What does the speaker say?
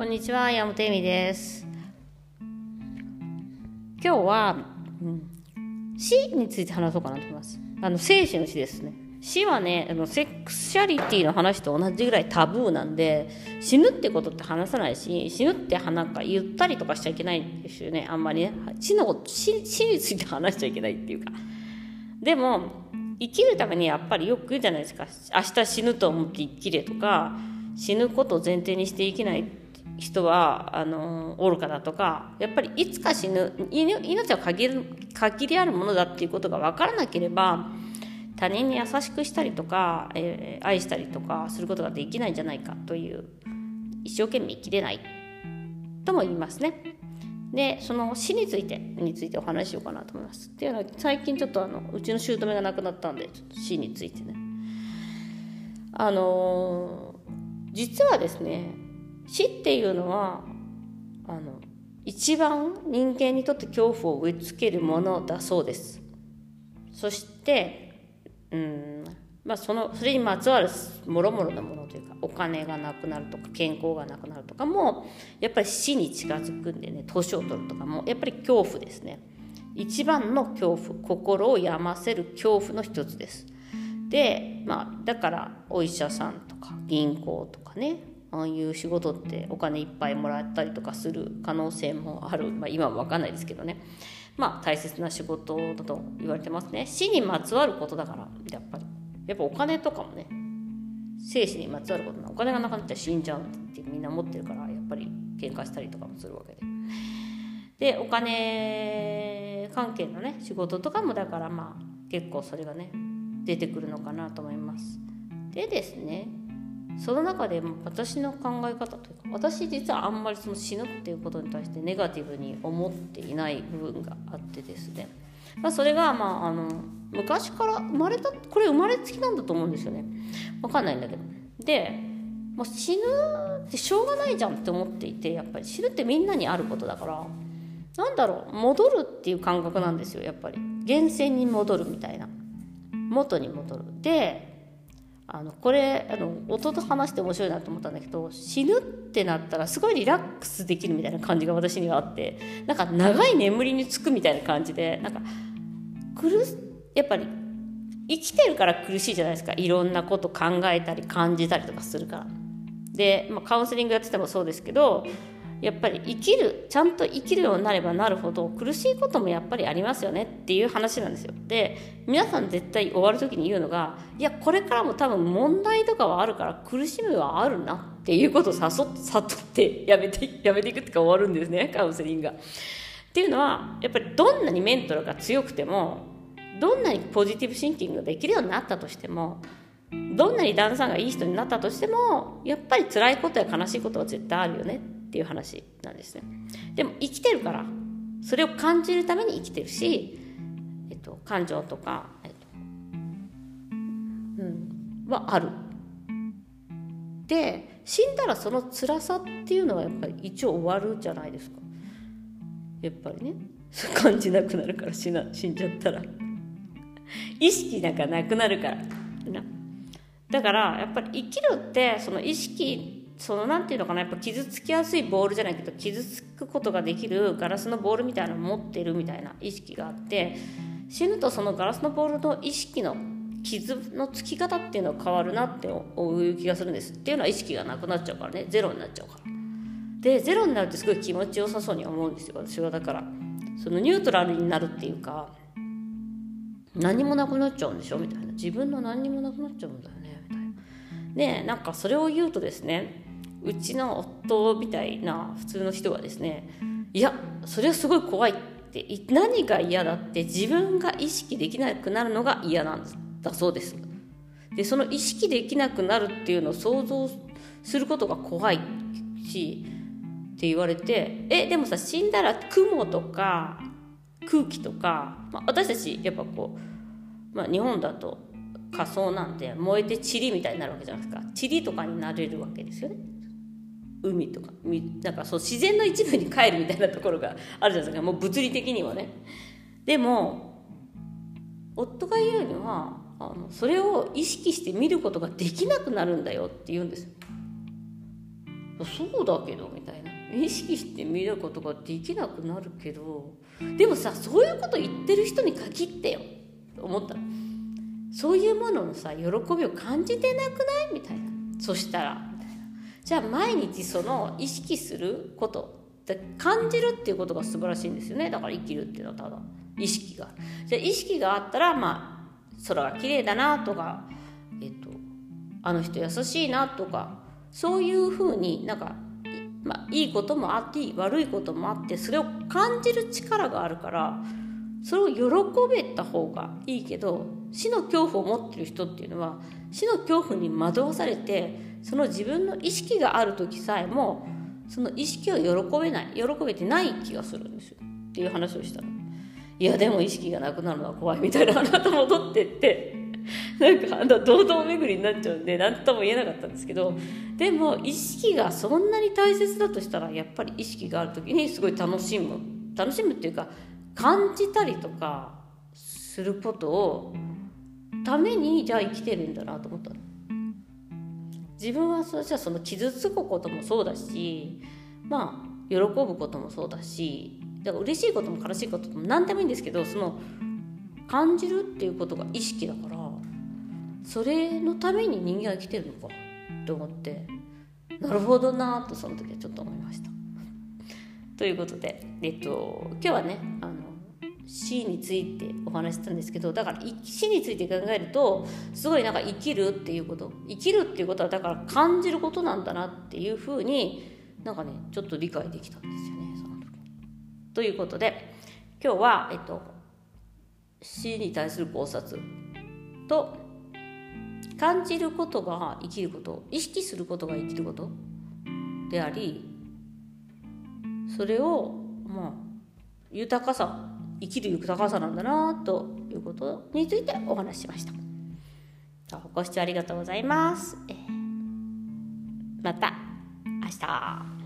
こんにちは、山本恵美です。今日は、うん、死について話そうかなと思います。あの、生死の死ですね。死はね、あのセクスシャリティの話と同じぐらいタブーなんで、死ぬってことって話さないし、死ぬってなんか言ったりとかしちゃいけないんですよね、あんまりね。死のこと、死死について話しちゃいけないっていうか。でも、生きるためにやっぱりよく言うじゃないですか。明日死ぬと思って生きれとか、死ぬことを前提にして生きない人はあの愚かだとかやっぱりいつか死ぬ命は限る限りあるものだっていうことが分からなければ他人に優しくしたりとか、えー、愛したりとかすることができないんじゃないかという一生懸命生きれないとも言いますね。でその死についてについてお話しようかなと思います。っていうのは最近ちょっとあのうちの姑が亡くなったんでちょっと死についてね。あのー、実はですね死っていうのはあの一番人間にとって恐怖を植え付けるものだそうです。そしてうんまあそのそれにまつわるもろもろなものというかお金がなくなるとか健康がなくなるとかもやっぱり死に近づくんでね年を取るとかもやっぱり恐怖ですね。一番の恐怖心を病ませる恐怖の一つです。でまあだからお医者さんとか銀行とかねああいう仕事ってお金いっぱいもらったりとかする可能性もある、まあ、今は分かんないですけどね。まあ大切な仕事だと言われてますね。死にまつわることだからやっぱり。やっぱお金とかもね生死にまつわることなお金がなくなったら死んじゃうってみんな思ってるからやっぱり喧嘩したりとかもするわけで。でお金関係のね仕事とかもだからまあ結構それがね出てくるのかなと思います。でですねその中で私の考え方というか私実はあんまりその死ぬっていうことに対してネガティブに思っていない部分があってですね、まあ、それがまああの昔から生まれたこれ生まれつきなんだと思うんですよね。分かんないんだけど。でもう死ぬってしょうがないじゃんって思っていてやっぱり死ぬってみんなにあることだから。なんだろう戻るっていう感覚なんですよやっぱり。源泉に戻るみたいな。元に戻る。であのこれあの夫と話して面白いなと思ったんだけど死ぬってなったらすごいリラックスできるみたいな感じが私にはあってなんか長い眠りにつくみたいな感じでなんか苦やっぱり生きてるから苦しいじゃないですかいろんなこと考えたり感じたりとかするから。で、まあ、カウンセリングやっててもそうですけどやっぱり生きるちゃんと生きるようになればなるほど苦しいこともやっぱりありますよねっていう話なんですよで皆さん絶対終わる時に言うのがいやこれからも多分問題とかはあるから苦しみはあるなっていうことを誘悟ってやめて やめていくってか終わるんですねカウンセリングが。っていうのはやっぱりどんなにメンタルが強くてもどんなにポジティブシンキングができるようになったとしてもどんなに旦那さんがいい人になったとしてもやっぱり辛いことや悲しいことは絶対あるよねっていう話なんですね。でも生きてるからそれを感じるために生きてるし、えっと、感情とか、えっとうん、はある。で死んだらその辛さっていうのはやっぱり一応終わるじゃないですか。やっぱりね。感じなくなるから死な死んじゃったら。意識なんかなくなるから。な。だからやっぱり生きるってその意識そのなんていうのかなやっぱ傷つきやすいボールじゃないけど傷つくことができるガラスのボールみたいなの持ってるみたいな意識があって死ぬとそのガラスのボールの意識の傷のつき方っていうのは変わるなっていう気がするんです。っていうのは意識がなくなっちゃうからね。ゼロになっちゃうから。でゼロになるってすごい気持ちよさそうに思うんですよ私はだから。そのニュートラルになるっていうか何もなくなっちゃうんでしょ？みたいな。自分の何にもなくなっちゃうんだよねみたいな。でなんかそれを言うとですねうちの夫みたいな普通の人はですねいやそれはすごい怖いって何が嫌だって自分が意識できなくなるのが嫌なんだそうです。でその意識できなくなるっていうのを想像することが怖いしって言われてえでもさ死んだら雲とか空気とか、まあ、私たちやっぱこう、まあ、日本だと仮想なんで燃えて塵みたいになるわけじゃないですか。塵とかになれるわけですよね。海とかなんかそう自然の一部に帰るみたいなところがあるじゃないですか。もう物理的にはね。でも夫が言うにはあのそれを意識して見ることができなくなるんだよって言うんです。そうだけどみたいな。意識して見ることができなくなるけどでもさそういうこと言ってる人に限ってよ。と思ったそういうもののさ喜びを感じてなくない？みたいな。そしたら。じゃあ毎日その意識すること感じるっていうことが素晴らしいんですよね。だから生きるっていうのはただ意識がじゃあ意識があったらまあ空が綺麗だなとかえっとあの人優しいなとかそういうふうになんか、まあ、いいこともあって悪いこともあってそれを感じる力があるからそれを喜べた方がいいけど死の恐怖を持ってる人っていうのは死の恐怖に惑わされてその自分の意識がある時さえもその意識を喜べない喜べてない気がするんですよっていう話をしたの。いやでも意識がなくなるのは怖いみたいな話と戻ってって なんかあの堂々巡りになっちゃうんで何とも言えなかったんですけどでも意識がそんなに大切だとしたらやっぱり意識がある時にすごい楽しむ楽しむっていうか感じたりとかすることをためにじゃあ生きてるんだなと思ったの。自分はそしたらその傷つくこともそうだしまあ喜ぶこともそうだしだから嬉しいことも悲しいことも何でもいいんですけどその感じるっていうことが意識だからそれのために人間は生きてるのかと思ってなるほどなとその時はちょっと思いました。ということで、えっと、今日はねあ死についてお話したんですけどだから死について考えるとすごいなんか生きるっていうこと生きるっていうことはだから感じることなんだなっていうふうになんかねちょっと理解できたんですよねその時。ということで今日は、えっと、死に対する考察と感じることが生きること意識することが生きることでありそれをまあ豊かさ生きる豊かさなんだなということについてお話ししました。ご視聴ありがとうございます。えまた明日。